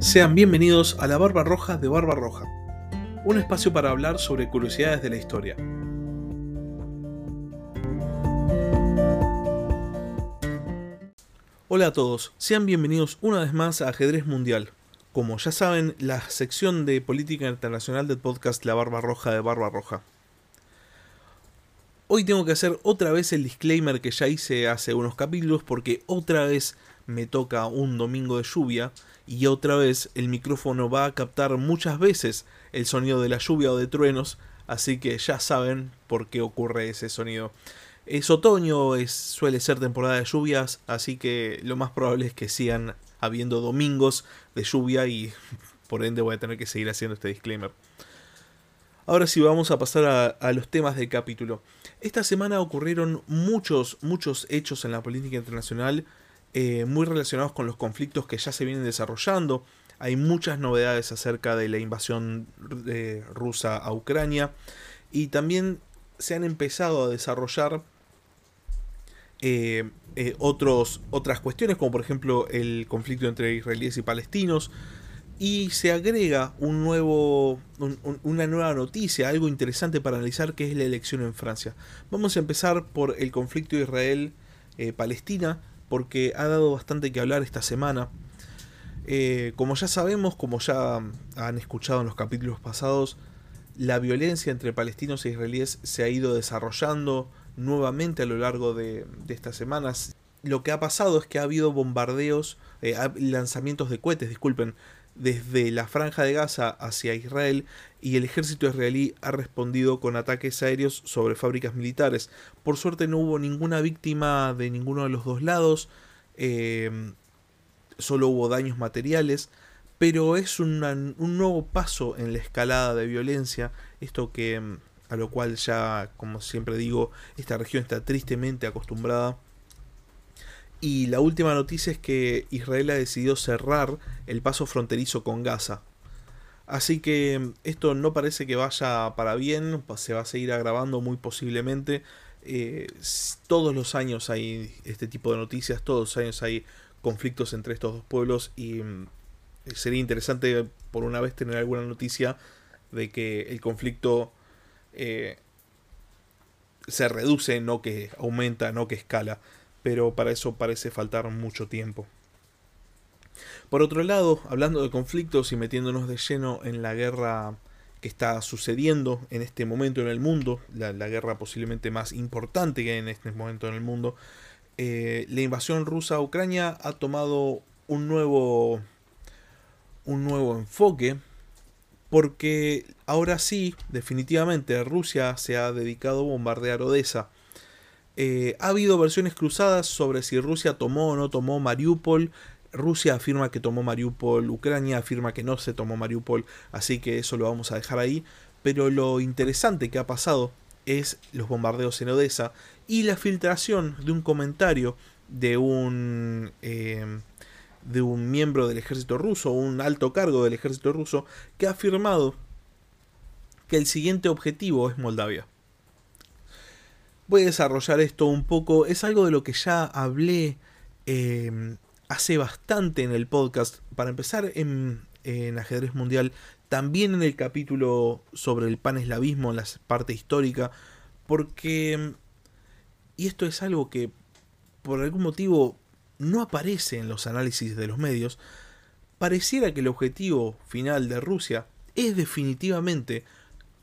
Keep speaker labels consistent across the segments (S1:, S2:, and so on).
S1: Sean bienvenidos a la Barba Roja de Barba Roja, un espacio para hablar sobre curiosidades de la historia. Hola a todos, sean bienvenidos una vez más a Ajedrez Mundial. Como ya saben, la sección de política internacional del podcast La Barba Roja de Barba Roja. Hoy tengo que hacer otra vez el disclaimer que ya hice hace unos capítulos porque otra vez me toca un domingo de lluvia y otra vez el micrófono va a captar muchas veces el sonido de la lluvia o de truenos, así que ya saben por qué ocurre ese sonido. Es otoño, es, suele ser temporada de lluvias, así que lo más probable es que sigan habiendo domingos de lluvia y por ende voy a tener que seguir haciendo este disclaimer. Ahora sí vamos a pasar a, a, los temas del capítulo. Esta semana ocurrieron muchos, muchos hechos en la política internacional eh, muy relacionados con los conflictos que ya se vienen desarrollando. Hay muchas novedades acerca de la invasión de rusa a Ucrania y también se han empezado a desarrollar eh, eh, otros, otras cuestiones como por ejemplo el conflicto entre israelíes y palestinos y se agrega un nuevo, un, una nueva noticia, algo interesante para analizar que es la elección en Francia. Vamos a empezar por el conflicto Israel-Palestina porque ha dado bastante que hablar esta semana. Eh, como ya sabemos, como ya han escuchado en los capítulos pasados, la violencia entre palestinos e israelíes se ha ido desarrollando nuevamente a lo largo de, estas semanas. Lo que ha pasado es que ha habido bombardeos, eh, lanzamientos de cohetes, disculpen, desde la franja de Gaza hacia Israel y el ejército israelí ha respondido con ataques aéreos sobre fábricas militares. Por suerte no hubo ninguna víctima de ninguno de los dos lados, eh, solo hubo daños materiales, pero es un nuevo paso en la escalada de violencia, esto que a lo cual ya, como siempre digo, esta región está tristemente acostumbrada y la última noticia es que Israel ha decidido cerrar el paso fronterizo con Gaza. Así que esto no parece que vaya para bien, se va a seguir agravando muy posiblemente. Eh, todos los años hay este tipo de noticias, todos los años hay conflictos entre estos dos pueblos y mm, sería interesante por una vez tener alguna noticia de que el conflicto eh, se reduce, no que aumenta, no que escala pero para eso parece faltar mucho tiempo. Por otro lado, hablando de conflictos y metiéndonos de lleno en la guerra que está sucediendo en este momento en el mundo, la, guerra posiblemente más importante que hay en este momento en el mundo, eh, la invasión rusa a Ucrania ha tomado un nuevo, un nuevo enfoque, porque ahora sí, definitivamente, Rusia se ha dedicado a bombardear Odessa eh, ha habido versiones cruzadas sobre si Rusia tomó o no tomó Mariupol. Rusia afirma que tomó Mariupol, Ucrania afirma que no se tomó Mariupol, así que eso lo vamos a dejar ahí. Pero lo interesante que ha pasado es los bombardeos en Odessa y la filtración de un comentario de un, eh, de un miembro del ejército ruso, un alto cargo del ejército ruso, que ha afirmado que el siguiente objetivo es Moldavia voy a desarrollar esto un poco. Es algo de lo que ya hablé em, hace bastante en el podcast. Para empezar en, en, ajedrez mundial, también en el capítulo sobre el paneslavismo, en la parte histórica. Porque... Y esto es algo que por algún motivo no aparece en los análisis de los medios. Pareciera que el objetivo final de Rusia es definitivamente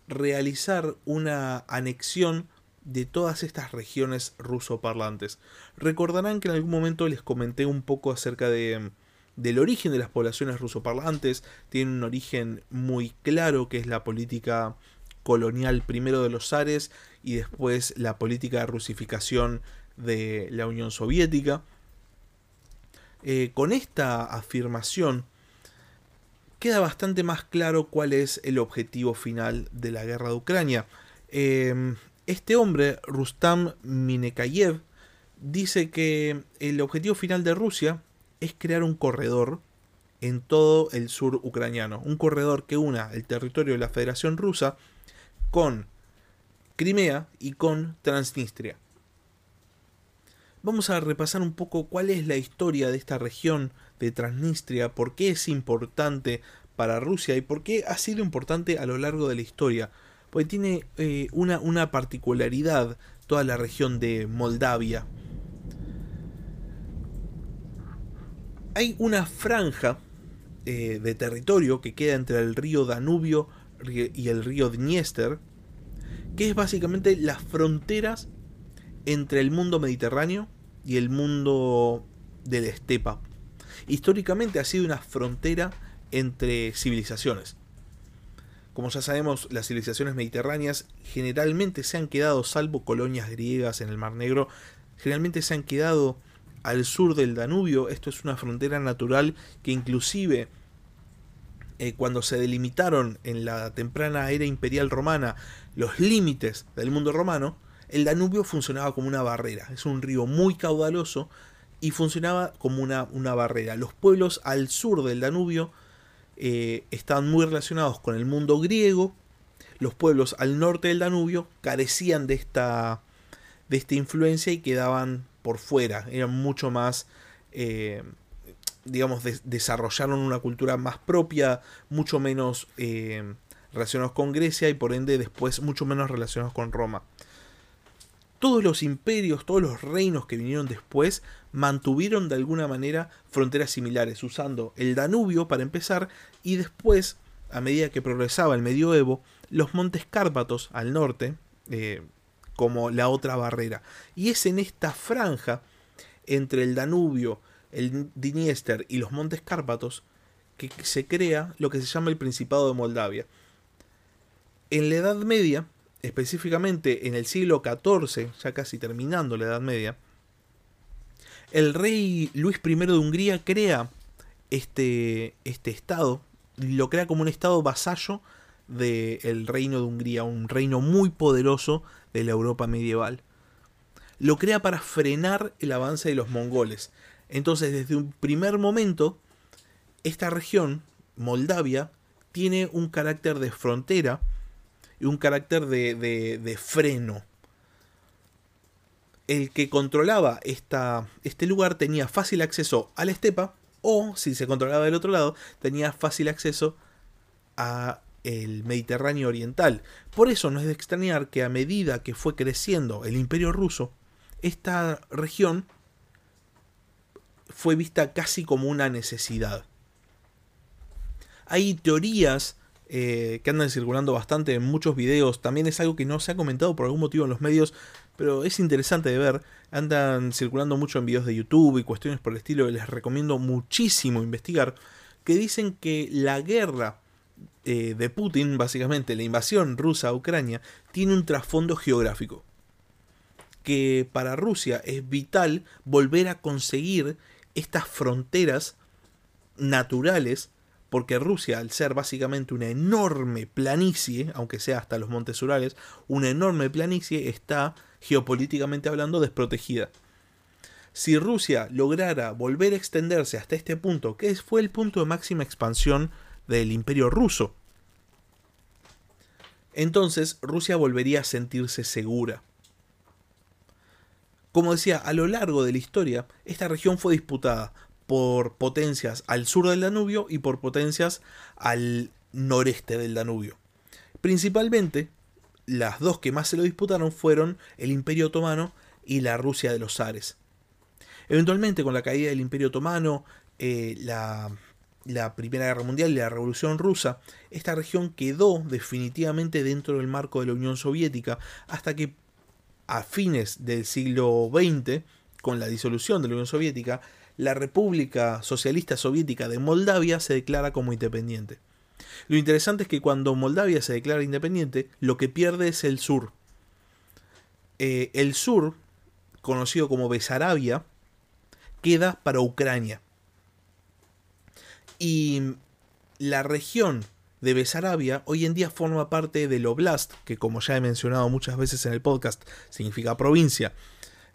S1: realizar una anexión de todas estas regiones rusoparlantes. Recordarán que en algún momento les comenté un poco acerca de, del origen de las poblaciones rusoparlantes. Tienen un origen muy claro que es la política colonial primero de los zares y después la política de rusificación de la Unión Soviética. Eh, con esta afirmación queda bastante más claro cuál es el objetivo final de la guerra de Ucrania. Eh, este hombre, Rustam Minekayev, dice que el objetivo final de Rusia es crear un corredor en todo el sur ucraniano, un corredor que una el territorio de la Federación Rusa con Crimea y con Transnistria. vamos a repasar un poco cuál es la historia de esta región de Transnistria, por qué es importante para Rusia y por qué ha sido importante a lo largo de la historia. Porque tiene eh, una, una particularidad toda la región de Moldavia. Hay una franja eh, de territorio que queda entre el río Danubio y el río Dniester, que es básicamente las fronteras entre el mundo mediterráneo y el mundo de la estepa. Históricamente ha sido una frontera entre civilizaciones. Como ya sabemos, las civilizaciones mediterráneas generalmente se han quedado, salvo colonias griegas en el Mar Negro, generalmente se han quedado al sur del Danubio. Esto es una frontera natural que inclusive eh, cuando se delimitaron en la temprana era imperial romana los límites del mundo romano, el Danubio funcionaba como una barrera. Es un río muy caudaloso y funcionaba como una, una barrera. Los pueblos al sur del Danubio eh, estaban muy relacionados con el mundo griego. Los pueblos al norte del Danubio carecían de esta, de esta influencia y quedaban por fuera. Eran mucho más eh, digamos, desarrollaron una cultura más propia, mucho menos eh, relacionados con Grecia y por ende después mucho menos relacionados con Roma. Todos los imperios, todos los reinos que vinieron después mantuvieron de alguna manera fronteras similares, usando el Danubio para empezar y después, a medida que progresaba el medioevo, los montes Cárpatos al norte, eh, como la otra barrera. Y es en esta franja entre el Danubio el Dniester y los Montes Cárpatos, que se crea lo que se llama el Principado de Moldavia. En la Edad Media, específicamente en el siglo XIV, ya casi terminando la Edad Media, el rey Luis I de Hungría crea este, este estado, lo crea como un estado vasallo del reino de Hungría, un reino muy poderoso de la Europa medieval. Lo crea para frenar el avance de los mongoles. Entonces, desde un primer momento, esta región, Moldavia, tiene un carácter de frontera y un carácter de, freno. El que controlaba esta, este lugar tenía fácil acceso a la estepa o, si se controlaba del otro lado, tenía fácil acceso a el Mediterráneo oriental. Por eso no es de extrañar que a medida que fue creciendo el imperio ruso, esta región fue vista casi como una necesidad. Hay teorías eh, que andan circulando bastante en muchos videos, también es algo que no se ha comentado por algún motivo en los medios, pero es interesante de ver, andan circulando mucho en videos de YouTube y cuestiones por el estilo les recomiendo muchísimo investigar, que dicen que la guerra eh, de Putin, básicamente la invasión rusa a Ucrania, tiene un trasfondo geográfico. Que para Rusia es vital volver a conseguir estas fronteras naturales, porque Rusia, al ser básicamente una enorme planicie, aunque sea hasta los montes Urales, una enorme planicie está geopolíticamente hablando desprotegida. Si Rusia lograra volver a extenderse hasta este punto, que fue el punto de máxima expansión del imperio ruso, entonces Rusia volvería a sentirse segura. Como decía, a lo largo de la historia, esta región fue disputada por potencias al sur del Danubio y por potencias al noreste del Danubio. Principalmente, las dos que más se lo disputaron fueron el Imperio Otomano y la Rusia de los Zares. Eventualmente, con la caída del Imperio Otomano, eh, la, la Primera Guerra Mundial y la Revolución Rusa, esta región quedó definitivamente dentro del marco de la Unión Soviética hasta que a fines del siglo XX, con la disolución de la Unión Soviética, la República Socialista Soviética de Moldavia se declara como independiente. Lo interesante es que cuando Moldavia se declara independiente, lo que pierde es el sur. Eh, el sur, conocido como Besarabia, queda para Ucrania. Y la región de Besarabia hoy en día forma parte del Oblast, que como ya he mencionado muchas veces en el podcast, significa provincia.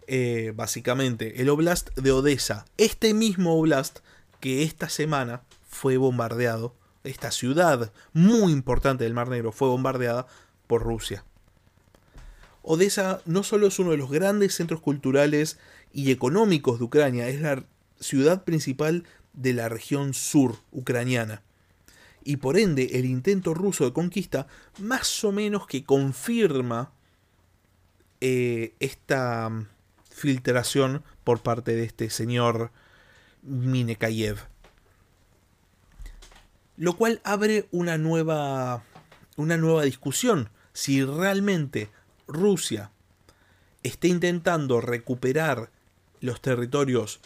S1: Eh, básicamente, el Oblast de Odessa. Este mismo Oblast que esta semana fue bombardeado, esta ciudad muy importante del Mar Negro fue bombardeada por Rusia. Odessa no solo es uno de los grandes centros culturales y económicos de Ucrania. Es la ciudad principal de la región sur ucraniana. Y por ende, el intento ruso de conquista más o menos que confirma eh, esta filtración por parte de este señor Minekayev. Lo cual abre una nueva, una nueva discusión. Si realmente Rusia está intentando recuperar los territorios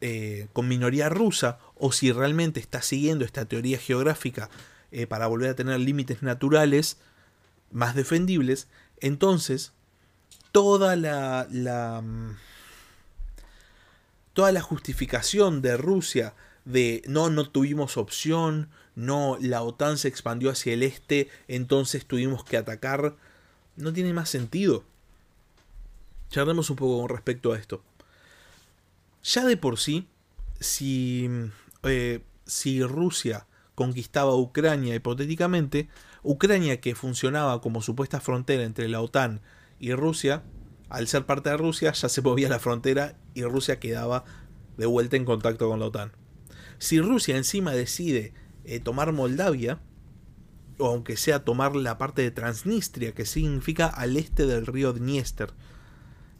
S1: eh, con minoría rusa o si realmente está siguiendo esta teoría geográfica eh, para volver a tener límites naturales más defendibles, entonces toda la, mm, toda la justificación de Rusia de no, no tuvimos opción, no, la OTAN se expandió hacia el este, entonces tuvimos que atacar, no tiene más sentido. Charlemos un poco con respecto a esto. Ya de por sí, si, eh, si Rusia conquistaba Ucrania hipotéticamente, Ucrania que funcionaba como supuesta frontera entre la OTAN y Rusia, al ser parte de Rusia ya se movía la frontera y Rusia quedaba de vuelta en contacto con la OTAN. Si Rusia encima decide eh, tomar Moldavia, o aunque sea tomar la parte de Transnistria, que significa al este del río Dniester,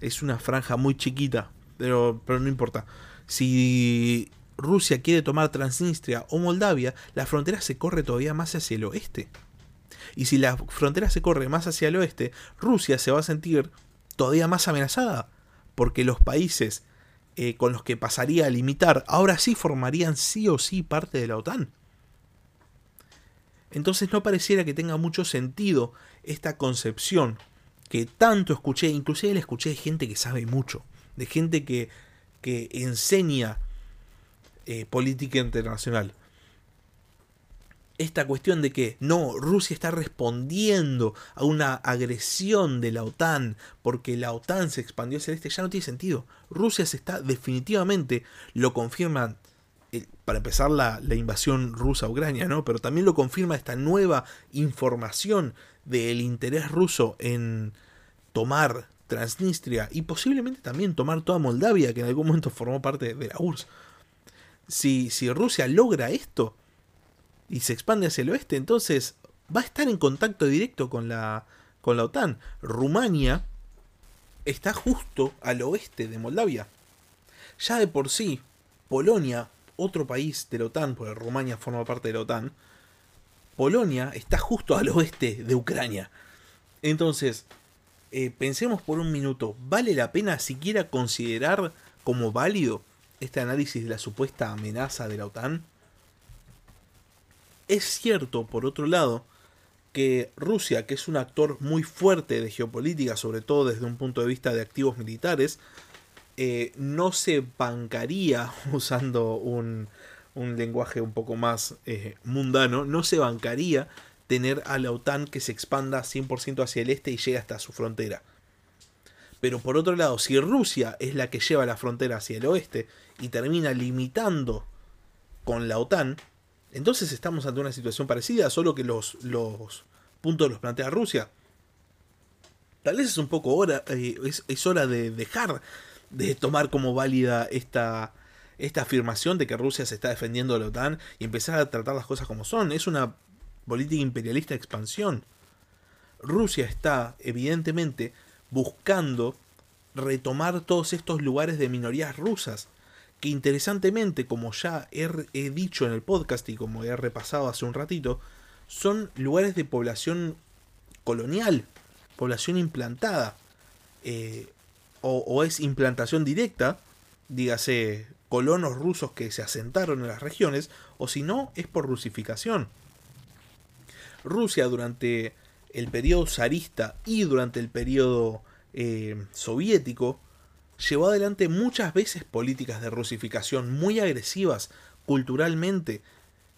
S1: es una franja muy chiquita, pero, pero no importa. Si Rusia quiere tomar Transnistria o Moldavia, la frontera se corre todavía más hacia el oeste. Y si la frontera se corre más hacia el oeste, Rusia se va a sentir todavía más amenazada, porque los países eh, con los que pasaría a limitar ahora sí formarían sí o sí parte de la OTAN. Entonces no pareciera que tenga mucho sentido esta concepción que tanto escuché, inclusive le escuché de gente que sabe mucho, de gente que, que enseña eh, política internacional. Esta cuestión de que no, Rusia está respondiendo a una agresión de la OTAN porque la OTAN se expandió hacia el este, ya no tiene sentido. Rusia se está definitivamente, lo confirman, eh, para empezar la, la invasión rusa a Ucrania, ¿no? Pero también lo confirma esta nueva información del interés ruso en tomar Transnistria y posiblemente también tomar toda Moldavia, que en algún momento formó parte de la URSS. Si, si Rusia logra esto y se expande hacia el oeste, entonces va a estar en contacto directo con la, con la OTAN. Rumania está justo al oeste de Moldavia. Ya de por sí, Polonia, otro país de la OTAN, porque Rumania forma parte de la OTAN, Polonia está justo al oeste de Ucrania. Entonces, eh, pensemos por un minuto, ¿vale la pena siquiera considerar como válido este análisis de la supuesta amenaza de la OTAN? Es cierto, por otro lado, que Rusia, que es un actor muy fuerte de geopolítica, sobre todo desde un punto de vista de activos militares, eh, no se bancaría, usando un, lenguaje un poco más eh, mundano, no se bancaría tener a la OTAN que se expanda 100% hacia el este y llegue hasta su frontera. Pero por otro lado, si Rusia es la que lleva la frontera hacia el oeste y termina limitando con la OTAN, entonces estamos ante una situación parecida, solo que los, los puntos los plantea Rusia. Tal vez es un poco hora, eh, es, hora de dejar de tomar como válida esta, esta afirmación de que Rusia se está defendiendo de la OTAN y empezar a tratar las cosas como son. Es una política imperialista de expansión. Rusia está, evidentemente, buscando retomar todos estos lugares de minorías rusas, que interesantemente, como ya he, dicho en el podcast y como he repasado hace un ratito, son lugares de población colonial, población implantada, eh, o, es implantación directa, dígase colonos rusos que se asentaron en las regiones, o si no, es por rusificación. Rusia durante el periodo zarista y durante el periodo eh, soviético llevó adelante muchas veces políticas de rusificación muy agresivas culturalmente.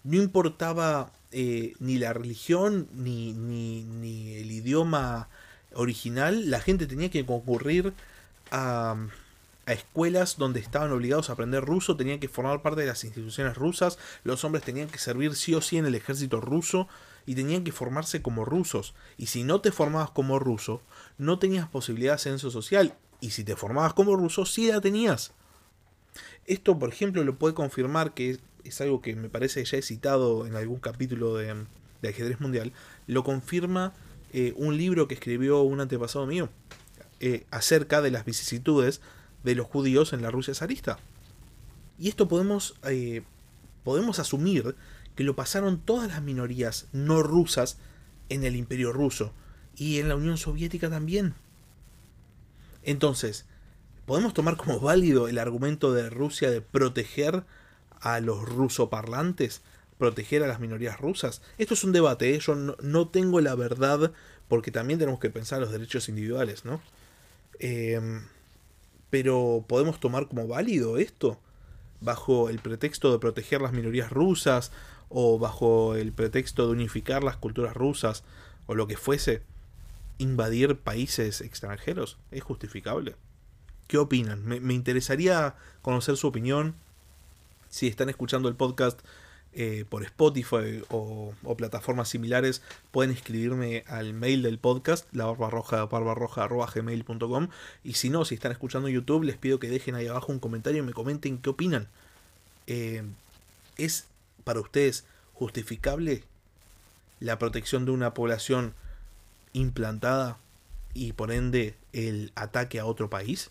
S1: No importaba eh, ni la religión ni, ni, ni, el idioma original, la gente tenía que concurrir a, a escuelas donde estaban obligados a aprender ruso, tenían que formar parte de las instituciones rusas, los hombres tenían que servir sí o sí en el ejército ruso, y tenían que formarse como rusos. Y si no te formabas como ruso, no tenías posibilidad de ascenso social. Y si te formabas como ruso, sí la tenías. Esto, por ejemplo, lo puede confirmar que es, algo que me parece que ya he citado en algún capítulo de, ajedrez mundial. Lo confirma eh, un libro que escribió un antepasado mío eh, acerca de las vicisitudes de los judíos en la Rusia zarista. Y esto podemos, eh, podemos asumir que lo pasaron todas las minorías no rusas en el imperio ruso y en la Unión Soviética también. Entonces, ¿podemos tomar como válido el argumento de Rusia de proteger a los rusoparlantes? ¿Proteger a las minorías rusas? Esto es un debate, ¿eh? yo no, tengo la verdad porque también tenemos que pensar los derechos individuales, ¿no? Em, pero ¿podemos tomar como válido esto? Bajo el pretexto de proteger las minorías rusas o bajo el pretexto de unificar las culturas rusas o lo que fuese, invadir países extranjeros? ¿Es justificable? ¿Qué opinan? Me, interesaría conocer su opinión. Si están escuchando el podcast eh, por Spotify o, plataformas similares, pueden escribirme al mail del podcast, la barba roja, gmail.com. Y si no, si están escuchando YouTube, les pido que dejen ahí abajo un comentario y me comenten qué opinan. Eh, ¿Es para ustedes justificable la protección de una población implantada y por ende el ataque a otro país?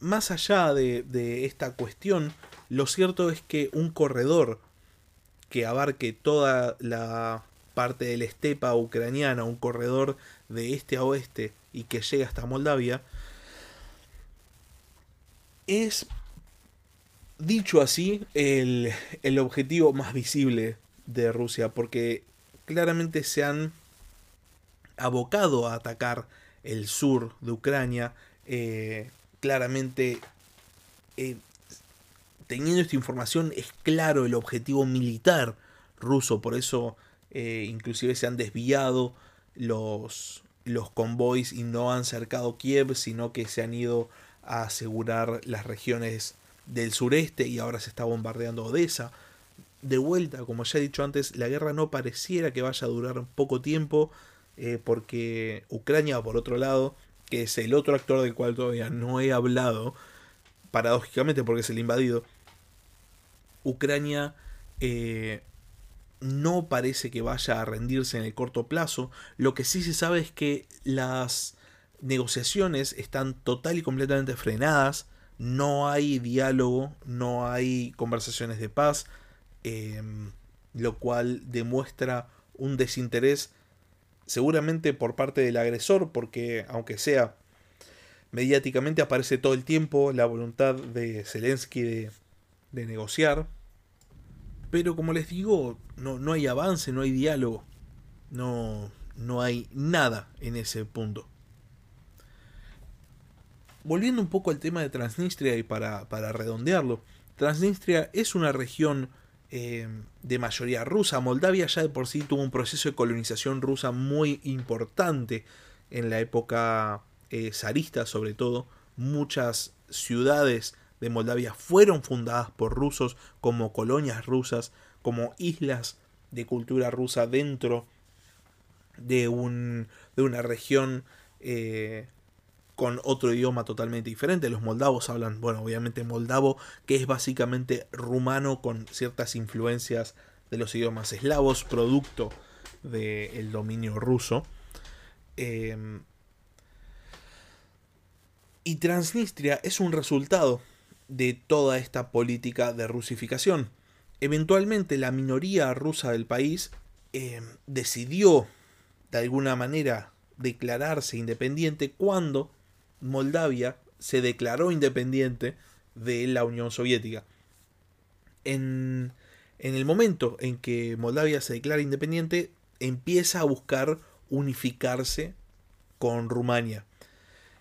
S1: Más allá de, esta cuestión, lo cierto es que un corredor que abarque toda la parte de la estepa ucraniana, un corredor de este a oeste y que llegue hasta Moldavia, es dicho así, el, objetivo más visible de Rusia, porque claramente se han abocado a atacar el sur de Ucrania, eh, claramente eh, teniendo esta información es claro el objetivo militar ruso, por eso eh, inclusive se han desviado los, los convoys y no han cercado Kiev, sino que se han ido a asegurar las regiones del sureste y ahora se está bombardeando Odessa. De vuelta, como ya he dicho antes, la guerra no pareciera que vaya a durar poco tiempo, eh, porque Ucrania, por otro lado, que es el otro actor del cual todavía no he hablado, paradójicamente porque es el invadido, Ucrania eh, no parece que vaya a rendirse en el corto plazo. Lo que sí se sabe es que las negociaciones están total y completamente frenadas no hay diálogo, no hay conversaciones de paz, em, lo cual demuestra un desinterés seguramente por parte del agresor, porque aunque sea mediáticamente aparece todo el tiempo la voluntad de Zelensky de, de negociar, pero como les digo, no, no hay avance, no hay diálogo, no, no hay nada en ese punto. Volviendo un poco al tema de Transnistria y para, redondearlo, Transnistria es una región eh, de mayoría rusa. Moldavia ya de por sí tuvo un proceso de colonización rusa muy importante en la época eh, zarista sobre todo. Muchas ciudades de Moldavia fueron fundadas por rusos como colonias rusas, como islas de cultura rusa dentro de, un, de una región eh, con otro idioma totalmente diferente. Los moldavos hablan, bueno, obviamente moldavo, que es básicamente rumano con ciertas influencias de los idiomas eslavos, producto del dominio ruso. Em, y Transnistria es un resultado de toda esta política de rusificación. Eventualmente la minoría rusa del país em, decidió de alguna manera declararse independiente cuando Moldavia se declaró independiente de la Unión Soviética. En, el momento en que Moldavia se declara independiente, empieza a buscar unificarse con Rumania.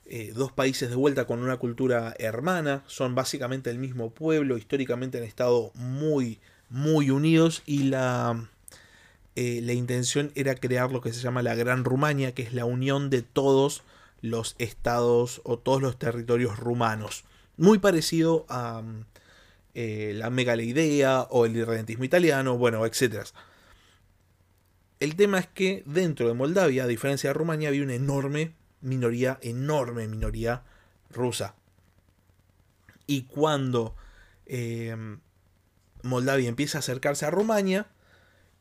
S1: Eh, dos países de vuelta con una cultura hermana, son básicamente el mismo pueblo, históricamente han estado muy, muy unidos y la, eh, la intención era crear lo que se llama la Gran Rumania, que es la unión de todos los estados o todos los territorios rumanos. Muy parecido a eh, la megaleidea o el irredentismo italiano, bueno, etc. El tema es que dentro de Moldavia, a diferencia de Rumania, había una enorme minoría, enorme minoría rusa. Y cuando eh, Moldavia empieza a acercarse a Rumania,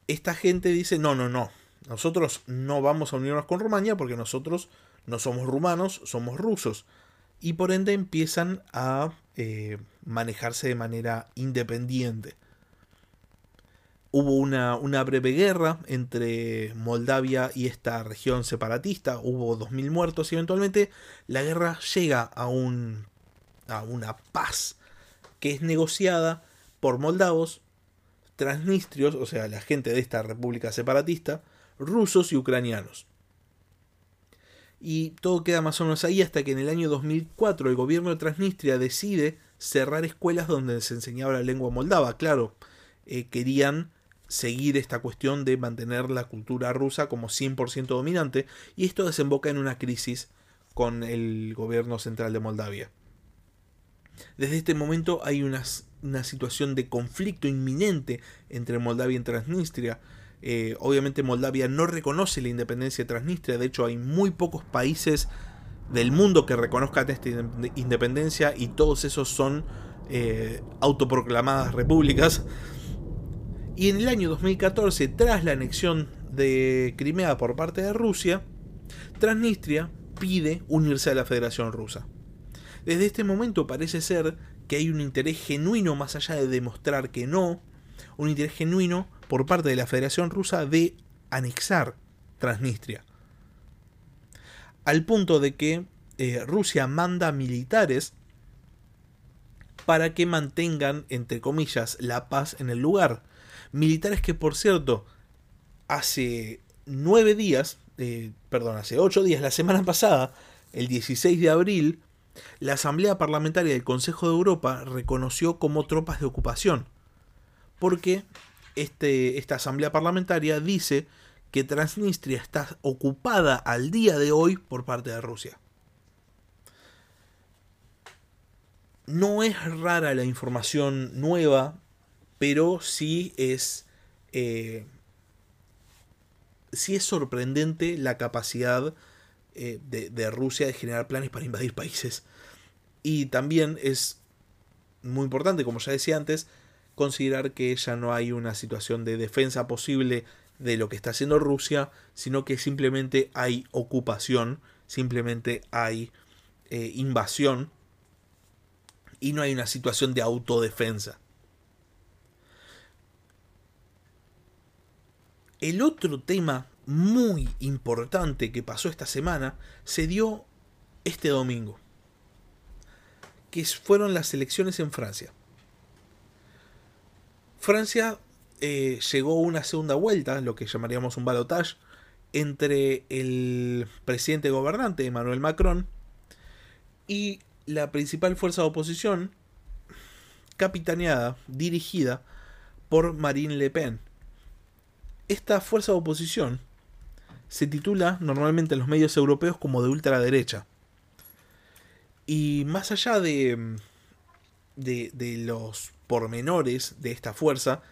S1: esta gente dice, no, no, no, nosotros no vamos a unirnos con Rumania porque nosotros no somos rumanos, somos rusos. Y por ende empiezan a eh, manejarse de manera independiente. Hubo una, breve guerra entre Moldavia y esta región separatista, hubo 2.000 muertos y eventualmente la guerra llega a una paz que es negociada por moldavos, transnistrios, o sea, la gente de esta república separatista, rusos y ucranianos. Y todo queda más o menos ahí hasta que en el año 2004 el gobierno de Transnistria decide cerrar escuelas donde se enseñaba la lengua moldava. Claro, eh, querían seguir esta cuestión de mantener la cultura rusa como 100% dominante y esto desemboca en una crisis con el gobierno central de Moldavia. Desde este momento hay una, una situación de conflicto inminente entre Moldavia y Transnistria. Eh, obviamente Moldavia no reconoce la independencia de Transnistria, de hecho hay muy pocos países del mundo que reconozcan esta independencia y todos esos son eh, autoproclamadas repúblicas. Y en el año 2014, tras la anexión de Crimea por parte de Rusia, Transnistria pide unirse a la Federación Rusa. Desde este momento parece ser que hay un interés genuino, más allá de demostrar que no, un interés genuino por parte de la Federación Rusa de anexar Transnistria. Al punto de que eh, Rusia manda militares para que mantengan, entre comillas, la paz en el lugar. Militares que, por cierto, hace nueve días, eh, perdón, hace ocho días, la semana pasada, el 16 de abril, la Asamblea Parlamentaria del Consejo de Europa reconoció como tropas de ocupación, porque este, esta Asamblea Parlamentaria dice que Transnistria está ocupada al día de hoy por parte de Rusia. No es rara la información nueva, pero sí es, eh, sí es sorprendente la capacidad eh, de, Rusia de generar planes para invadir países. Y también es muy importante, como ya decía antes, considerar que ya no hay una situación de defensa posible de lo que está haciendo Rusia, sino que simplemente hay ocupación, simplemente hay eh, invasión y no hay una situación de autodefensa. El otro tema muy importante que pasó esta semana se dio este domingo, que fueron las elecciones en Francia. Francia eh, llegó a una segunda vuelta, lo que llamaríamos un balotage, entre el presidente gobernante Emmanuel Macron y la principal fuerza de oposición, capitaneada, dirigida por Marine Le Pen. Esta fuerza de oposición se titula normalmente en los medios europeos como de ultraderecha. Y más allá de, de, los pormenores de esta fuerza,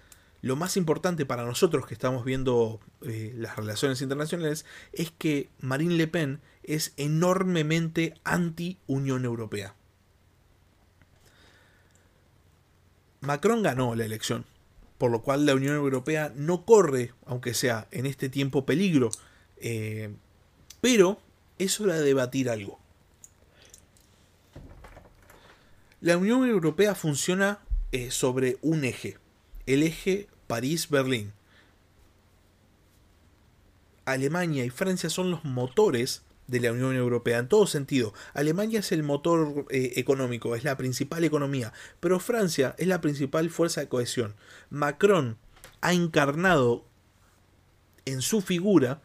S1: lo más importante para nosotros que estamos viendo eh, las relaciones internacionales es que Marine Le Pen es enormemente anti-Unión Europea. Macron ganó la elección, por lo cual la Unión Europea no corre, aunque sea en este tiempo, peligro eh, pero es hora de debatir algo. La Unión Europea funciona eh, sobre un eje, el eje París-Berlín. Alemania y Francia son los motores de la Unión Europea en todo sentido. Alemania es el motor eh, económico, es la principal economía, pero Francia es la principal fuerza de cohesión. Macron ha encarnado en su figura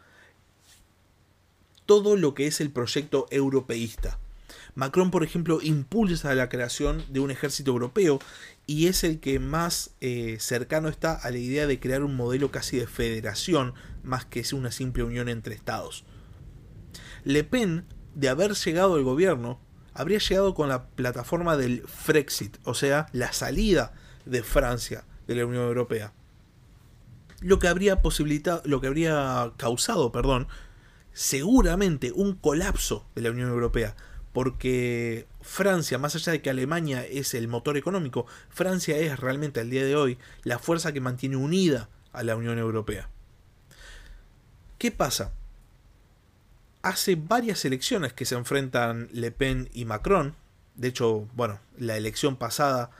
S1: todo lo que es el proyecto europeísta. Macron, por ejemplo, impulsa la creación de un ejército europeo y es el que más eh, cercano está a la idea de crear un modelo casi de federación más que una simple unión entre estados. Le Pen, de haber llegado al gobierno, habría llegado con la plataforma del Frexit, o sea, la salida de Francia de la Unión Europea. Lo que habría posibilitado, lo que habría causado, perdón, seguramente un colapso de la Unión Europea, porque Francia, más allá de que Alemania es el motor económico, Francia es realmente al día de hoy la fuerza que mantiene unida a la Unión Europea. ¿Qué pasa? Hace varias elecciones que se enfrentan Le Pen y Macron. De hecho, bueno, la elección pasada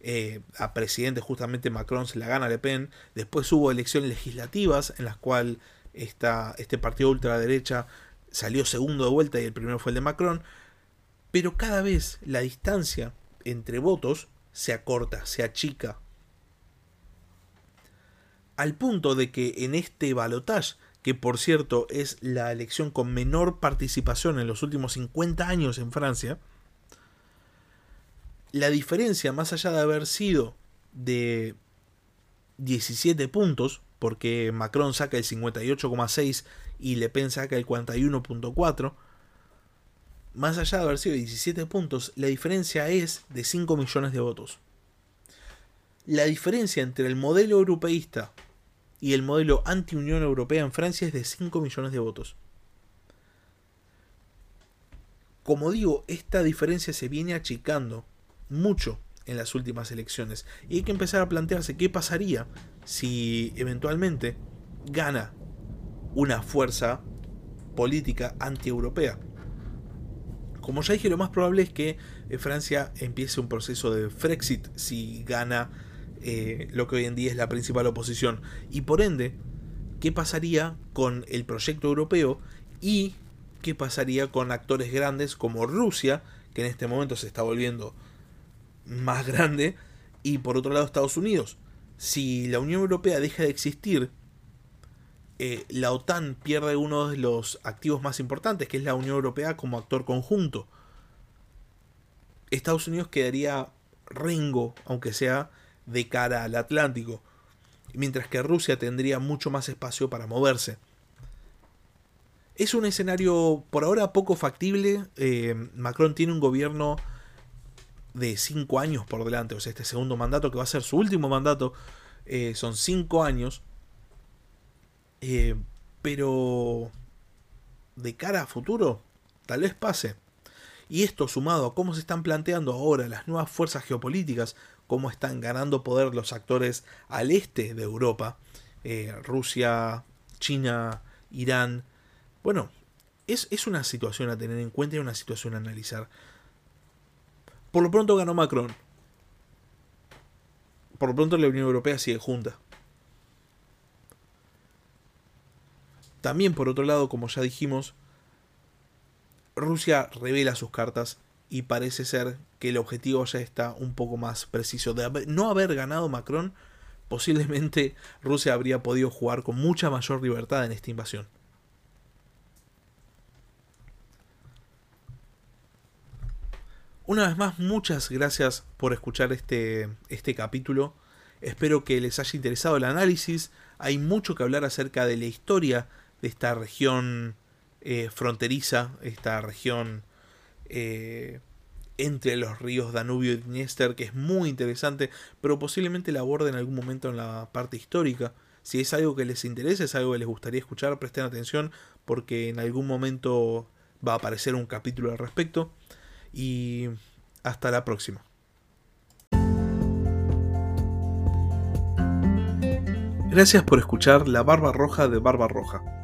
S1: eh, a presidente justamente Macron se la gana Le Pen. Después hubo elecciones legislativas en las cuales este partido ultraderecha salió segundo de vuelta y el primero fue el de Macron. Pero cada vez la distancia entre votos se acorta, se achica. Al punto de que en este balotage, que por cierto es la elección con menor participación en los últimos 50 años en Francia, la diferencia, más allá de haber sido de 17 puntos, porque Macron saca el 58,6 y Le Pen saca el 41,4, más allá de haber sido 17 puntos, la diferencia es de 5 millones de votos. La diferencia entre el modelo europeísta y el modelo anti-Unión Europea en Francia es de 5 millones de votos. Como digo, esta diferencia se viene achicando mucho en las últimas elecciones. Y hay que empezar a plantearse qué pasaría si eventualmente gana una fuerza política anti-europea. Como ya dije, lo más probable es que eh, Francia empiece un proceso de Frexit si gana eh, lo que hoy en día es la principal oposición. Y por ende, ¿qué pasaría con el proyecto europeo y qué pasaría con actores grandes como Rusia, que en este momento se está volviendo más grande, y por otro lado Estados Unidos. Si la Unión Europea deja de existir, eh, la OTAN pierde uno de los activos más importantes, que es la Unión Europea como actor conjunto. Estados Unidos quedaría rengo, aunque sea de cara al Atlántico, mientras que Rusia tendría mucho más espacio para moverse. Es un escenario por ahora poco factible. Eh, Macron tiene un gobierno de cinco años por delante, o sea, este segundo mandato que va a ser su último mandato, eh, son cinco años, eh, pero de cara a futuro, tal vez pase. Y esto sumado a cómo se están planteando ahora las nuevas fuerzas geopolíticas, cómo están ganando poder los actores al este de Europa, eh, Rusia, China, Irán, bueno, es, es una situación a tener en cuenta y una situación a analizar. Por lo pronto ganó Macron. Por lo pronto la Unión Europea sigue junta. También por otro lado, como ya dijimos, Rusia revela sus cartas y parece ser que el objetivo ya está un poco más preciso. De no haber ganado Macron, posiblemente Rusia habría podido jugar con mucha mayor libertad en esta invasión. Una vez más, muchas gracias por escuchar este, este capítulo. Espero que les haya interesado el análisis. Hay mucho que hablar acerca de la historia de esta región eh, fronteriza, esta región eh, entre los ríos Danubio y Dniester, que es muy interesante, pero posiblemente la aborde en algún momento en la parte histórica. Si es algo que les interesa, es algo que les gustaría escuchar, presten atención porque en algún momento va a aparecer un capítulo al respecto y hasta la próxima. Gracias por escuchar La Barba Roja de Barba Roja.